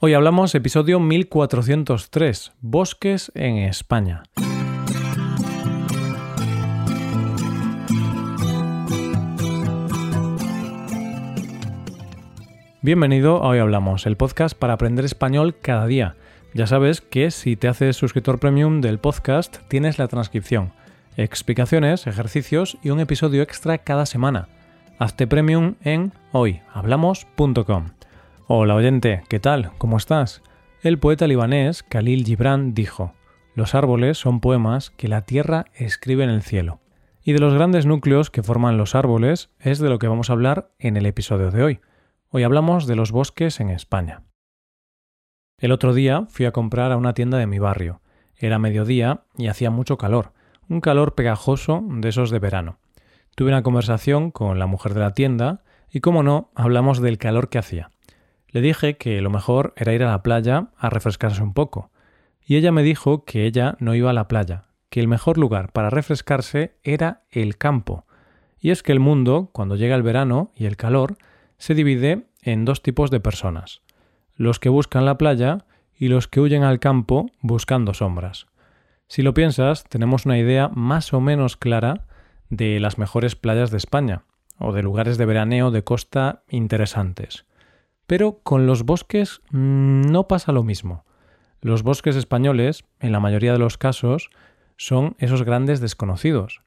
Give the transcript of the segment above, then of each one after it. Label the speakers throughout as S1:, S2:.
S1: Hoy hablamos episodio 1403, Bosques en España. Bienvenido a Hoy Hablamos, el podcast para aprender español cada día. Ya sabes que si te haces suscriptor premium del podcast tienes la transcripción, explicaciones, ejercicios y un episodio extra cada semana. Hazte premium en hoyhablamos.com. Hola oyente, ¿qué tal? ¿Cómo estás? El poeta libanés Khalil Gibran dijo, Los árboles son poemas que la tierra escribe en el cielo. Y de los grandes núcleos que forman los árboles es de lo que vamos a hablar en el episodio de hoy. Hoy hablamos de los bosques en España. El otro día fui a comprar a una tienda de mi barrio. Era mediodía y hacía mucho calor, un calor pegajoso de esos de verano. Tuve una conversación con la mujer de la tienda y, como no, hablamos del calor que hacía. Le dije que lo mejor era ir a la playa a refrescarse un poco, y ella me dijo que ella no iba a la playa, que el mejor lugar para refrescarse era el campo. Y es que el mundo, cuando llega el verano y el calor, se divide en dos tipos de personas, los que buscan la playa y los que huyen al campo buscando sombras. Si lo piensas, tenemos una idea más o menos clara de las mejores playas de España, o de lugares de veraneo de costa interesantes. Pero con los bosques mm, no pasa lo mismo. Los bosques españoles, en la mayoría de los casos, son esos grandes desconocidos,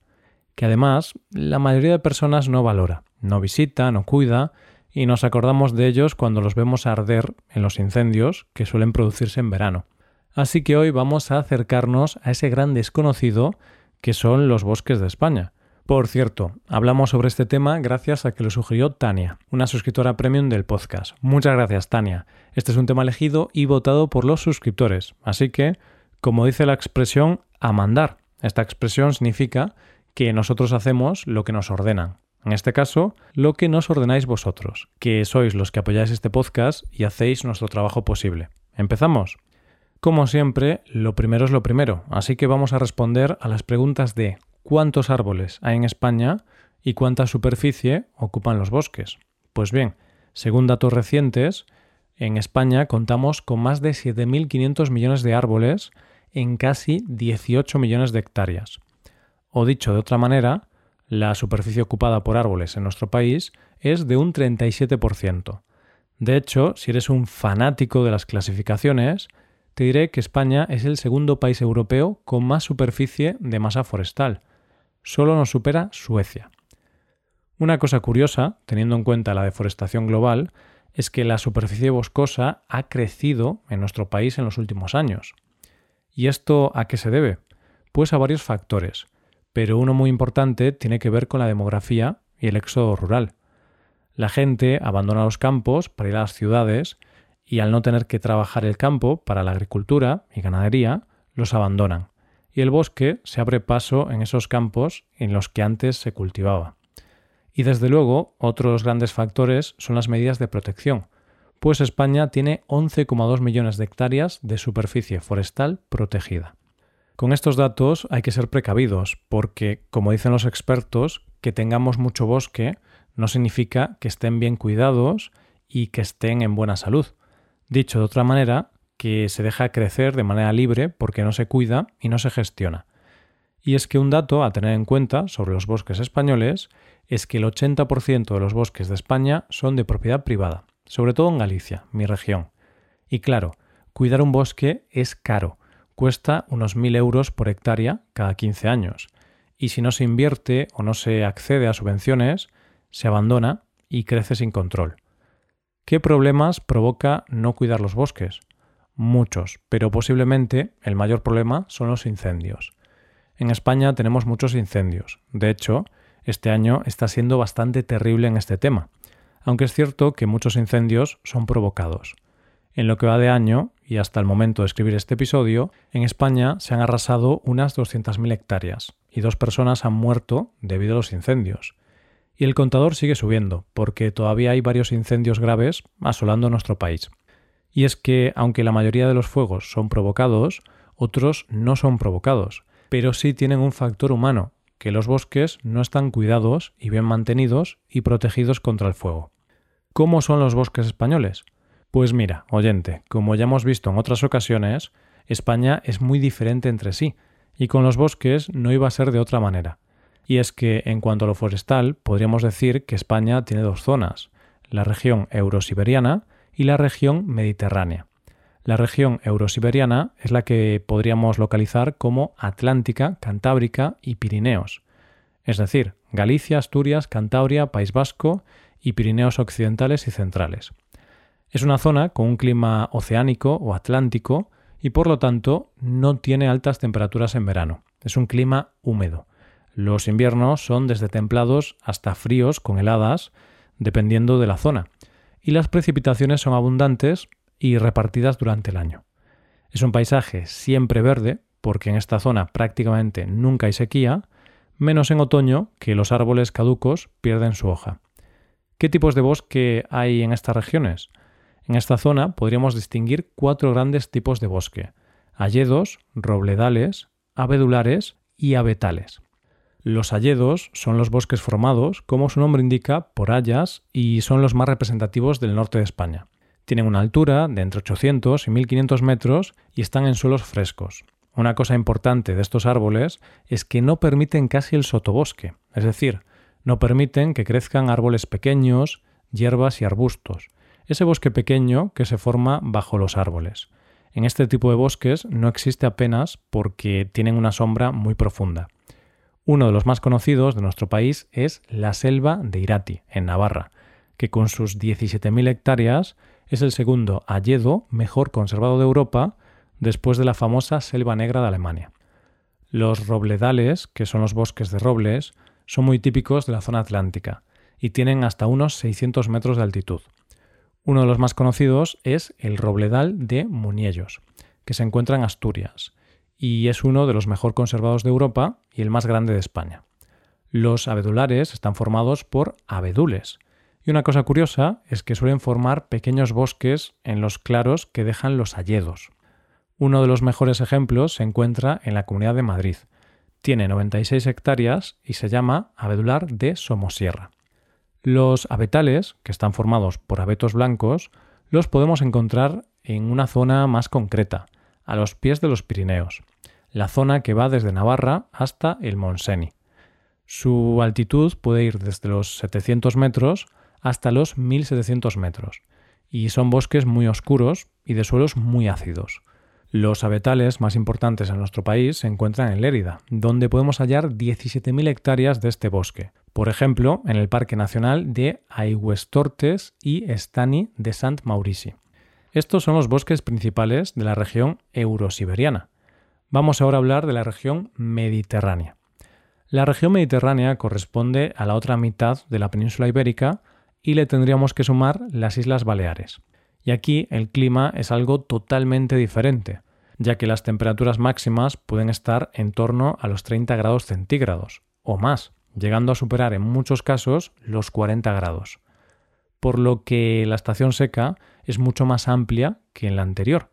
S1: que además la mayoría de personas no valora, no visita, no cuida, y nos acordamos de ellos cuando los vemos arder en los incendios que suelen producirse en verano. Así que hoy vamos a acercarnos a ese gran desconocido que son los bosques de España, por cierto, hablamos sobre este tema gracias a que lo sugirió Tania, una suscriptora premium del podcast. Muchas gracias, Tania. Este es un tema elegido y votado por los suscriptores. Así que, como dice la expresión, a mandar. Esta expresión significa que nosotros hacemos lo que nos ordenan. En este caso, lo que nos ordenáis vosotros, que sois los que apoyáis este podcast y hacéis nuestro trabajo posible. ¿Empezamos? Como siempre, lo primero es lo primero, así que vamos a responder a las preguntas de ¿Cuántos árboles hay en España y cuánta superficie ocupan los bosques? Pues bien, según datos recientes, en España contamos con más de 7.500 millones de árboles en casi 18 millones de hectáreas. O dicho de otra manera, la superficie ocupada por árboles en nuestro país es de un 37%. De hecho, si eres un fanático de las clasificaciones, te diré que España es el segundo país europeo con más superficie de masa forestal, solo nos supera Suecia. Una cosa curiosa, teniendo en cuenta la deforestación global, es que la superficie boscosa ha crecido en nuestro país en los últimos años. ¿Y esto a qué se debe? Pues a varios factores, pero uno muy importante tiene que ver con la demografía y el éxodo rural. La gente abandona los campos para ir a las ciudades y al no tener que trabajar el campo para la agricultura y ganadería, los abandonan y el bosque se abre paso en esos campos en los que antes se cultivaba. Y desde luego, otros grandes factores son las medidas de protección, pues España tiene 11,2 millones de hectáreas de superficie forestal protegida. Con estos datos hay que ser precavidos, porque, como dicen los expertos, que tengamos mucho bosque no significa que estén bien cuidados y que estén en buena salud. Dicho de otra manera, que se deja crecer de manera libre porque no se cuida y no se gestiona. Y es que un dato a tener en cuenta sobre los bosques españoles es que el 80% de los bosques de España son de propiedad privada, sobre todo en Galicia, mi región. Y claro, cuidar un bosque es caro, cuesta unos 1.000 euros por hectárea cada 15 años, y si no se invierte o no se accede a subvenciones, se abandona y crece sin control. ¿Qué problemas provoca no cuidar los bosques? Muchos, pero posiblemente el mayor problema son los incendios. En España tenemos muchos incendios. De hecho, este año está siendo bastante terrible en este tema, aunque es cierto que muchos incendios son provocados. En lo que va de año, y hasta el momento de escribir este episodio, en España se han arrasado unas 200.000 hectáreas y dos personas han muerto debido a los incendios. Y el contador sigue subiendo, porque todavía hay varios incendios graves asolando nuestro país. Y es que, aunque la mayoría de los fuegos son provocados, otros no son provocados, pero sí tienen un factor humano, que los bosques no están cuidados y bien mantenidos y protegidos contra el fuego. ¿Cómo son los bosques españoles? Pues mira, oyente, como ya hemos visto en otras ocasiones, España es muy diferente entre sí, y con los bosques no iba a ser de otra manera. Y es que, en cuanto a lo forestal, podríamos decir que España tiene dos zonas, la región eurosiberiana y la región mediterránea. La región eurosiberiana es la que podríamos localizar como Atlántica, Cantábrica y Pirineos, es decir, Galicia, Asturias, Cantabria, País Vasco y Pirineos occidentales y centrales. Es una zona con un clima oceánico o atlántico y por lo tanto no tiene altas temperaturas en verano. Es un clima húmedo. Los inviernos son desde templados hasta fríos con heladas, dependiendo de la zona, y las precipitaciones son abundantes y repartidas durante el año. Es un paisaje siempre verde, porque en esta zona prácticamente nunca hay sequía, menos en otoño, que los árboles caducos pierden su hoja. ¿Qué tipos de bosque hay en estas regiones? En esta zona podríamos distinguir cuatro grandes tipos de bosque: hayedos, robledales, abedulares y abetales. Los hayedos son los bosques formados, como su nombre indica, por hayas y son los más representativos del norte de España. Tienen una altura de entre 800 y 1500 metros y están en suelos frescos. Una cosa importante de estos árboles es que no permiten casi el sotobosque, es decir, no permiten que crezcan árboles pequeños, hierbas y arbustos, ese bosque pequeño que se forma bajo los árboles. En este tipo de bosques no existe apenas porque tienen una sombra muy profunda. Uno de los más conocidos de nuestro país es la selva de Irati, en Navarra, que con sus 17.000 hectáreas es el segundo hayedo mejor conservado de Europa después de la famosa Selva Negra de Alemania. Los robledales, que son los bosques de robles, son muy típicos de la zona atlántica y tienen hasta unos 600 metros de altitud. Uno de los más conocidos es el robledal de Muniellos, que se encuentra en Asturias y es uno de los mejor conservados de Europa y el más grande de España. Los abedulares están formados por abedules, y una cosa curiosa es que suelen formar pequeños bosques en los claros que dejan los hayedos. Uno de los mejores ejemplos se encuentra en la Comunidad de Madrid. Tiene 96 hectáreas y se llama abedular de Somosierra. Los abetales, que están formados por abetos blancos, los podemos encontrar en una zona más concreta, a los pies de los Pirineos, la zona que va desde Navarra hasta el Monseni. Su altitud puede ir desde los 700 metros hasta los 1700 metros, y son bosques muy oscuros y de suelos muy ácidos. Los abetales más importantes en nuestro país se encuentran en Lérida, donde podemos hallar 17.000 hectáreas de este bosque, por ejemplo, en el Parque Nacional de Aigüestortes y Estani de Sant Maurici. Estos son los bosques principales de la región eurosiberiana. Vamos ahora a hablar de la región mediterránea. La región mediterránea corresponde a la otra mitad de la península ibérica y le tendríamos que sumar las Islas Baleares. Y aquí el clima es algo totalmente diferente, ya que las temperaturas máximas pueden estar en torno a los 30 grados centígrados o más, llegando a superar en muchos casos los 40 grados. Por lo que la estación seca es mucho más amplia que en la anterior,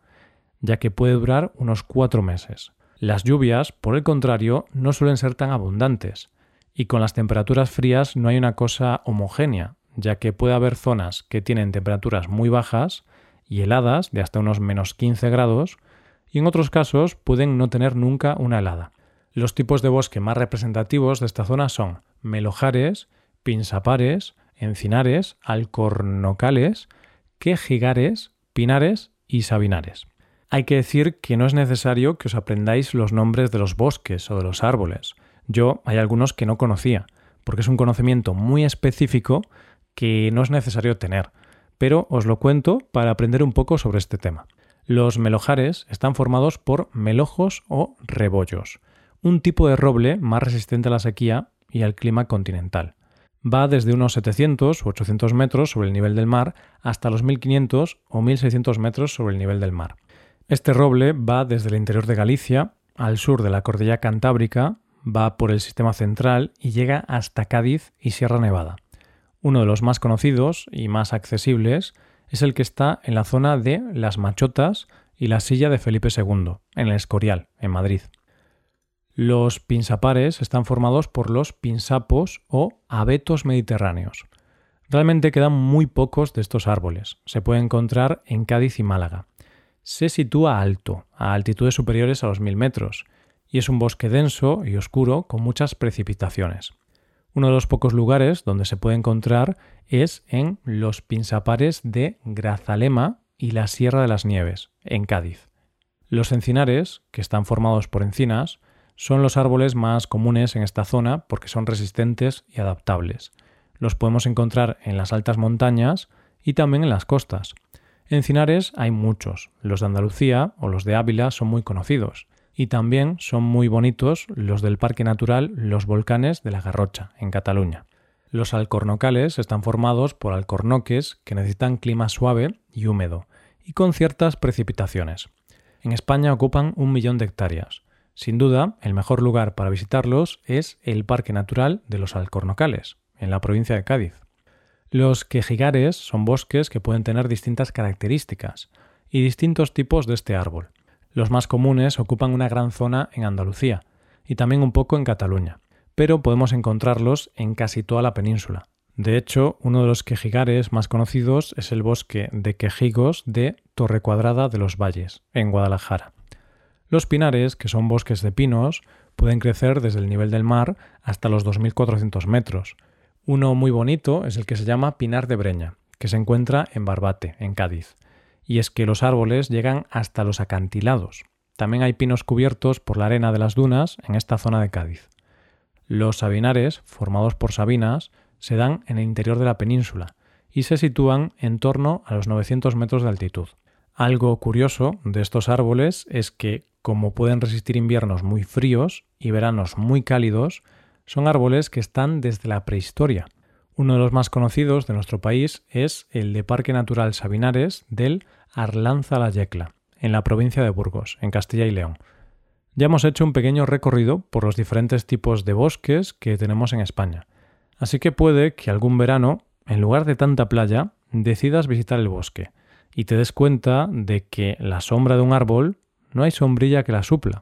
S1: ya que puede durar unos cuatro meses. Las lluvias, por el contrario, no suelen ser tan abundantes, y con las temperaturas frías no hay una cosa homogénea, ya que puede haber zonas que tienen temperaturas muy bajas y heladas de hasta unos menos 15 grados, y en otros casos pueden no tener nunca una helada. Los tipos de bosque más representativos de esta zona son melojares, pinsapares, encinares, alcornocales, quejigares, pinares y sabinares. Hay que decir que no es necesario que os aprendáis los nombres de los bosques o de los árboles. Yo hay algunos que no conocía, porque es un conocimiento muy específico que no es necesario tener, pero os lo cuento para aprender un poco sobre este tema. Los melojares están formados por melojos o rebollos, un tipo de roble más resistente a la sequía y al clima continental. Va desde unos 700 u 800 metros sobre el nivel del mar hasta los 1500 o 1600 metros sobre el nivel del mar. Este roble va desde el interior de Galicia al sur de la cordillera Cantábrica, va por el sistema central y llega hasta Cádiz y Sierra Nevada. Uno de los más conocidos y más accesibles es el que está en la zona de Las Machotas y la silla de Felipe II, en el Escorial, en Madrid. Los pinsapares están formados por los pinsapos o abetos mediterráneos. Realmente quedan muy pocos de estos árboles. Se puede encontrar en Cádiz y Málaga. Se sitúa alto, a altitudes superiores a los 1000 metros, y es un bosque denso y oscuro con muchas precipitaciones. Uno de los pocos lugares donde se puede encontrar es en los pinsapares de Grazalema y la Sierra de las Nieves, en Cádiz. Los encinares, que están formados por encinas, son los árboles más comunes en esta zona porque son resistentes y adaptables. Los podemos encontrar en las altas montañas y también en las costas. Encinares hay muchos. Los de Andalucía o los de Ávila son muy conocidos. Y también son muy bonitos los del Parque Natural Los Volcanes de la Garrocha, en Cataluña. Los alcornocales están formados por alcornoques que necesitan clima suave y húmedo, y con ciertas precipitaciones. En España ocupan un millón de hectáreas. Sin duda, el mejor lugar para visitarlos es el Parque Natural de los Alcornocales, en la provincia de Cádiz. Los quejigares son bosques que pueden tener distintas características y distintos tipos de este árbol. Los más comunes ocupan una gran zona en Andalucía y también un poco en Cataluña, pero podemos encontrarlos en casi toda la península. De hecho, uno de los quejigares más conocidos es el bosque de quejigos de Torre Cuadrada de los Valles, en Guadalajara. Los pinares, que son bosques de pinos, pueden crecer desde el nivel del mar hasta los 2.400 metros, uno muy bonito es el que se llama Pinar de Breña, que se encuentra en Barbate, en Cádiz. Y es que los árboles llegan hasta los acantilados. También hay pinos cubiertos por la arena de las dunas en esta zona de Cádiz. Los sabinares, formados por sabinas, se dan en el interior de la península y se sitúan en torno a los 900 metros de altitud. Algo curioso de estos árboles es que, como pueden resistir inviernos muy fríos y veranos muy cálidos, son árboles que están desde la prehistoria. Uno de los más conocidos de nuestro país es el de Parque Natural Sabinares del Arlanza la Yecla, en la provincia de Burgos, en Castilla y León. Ya hemos hecho un pequeño recorrido por los diferentes tipos de bosques que tenemos en España. Así que puede que algún verano, en lugar de tanta playa, decidas visitar el bosque y te des cuenta de que la sombra de un árbol no hay sombrilla que la supla.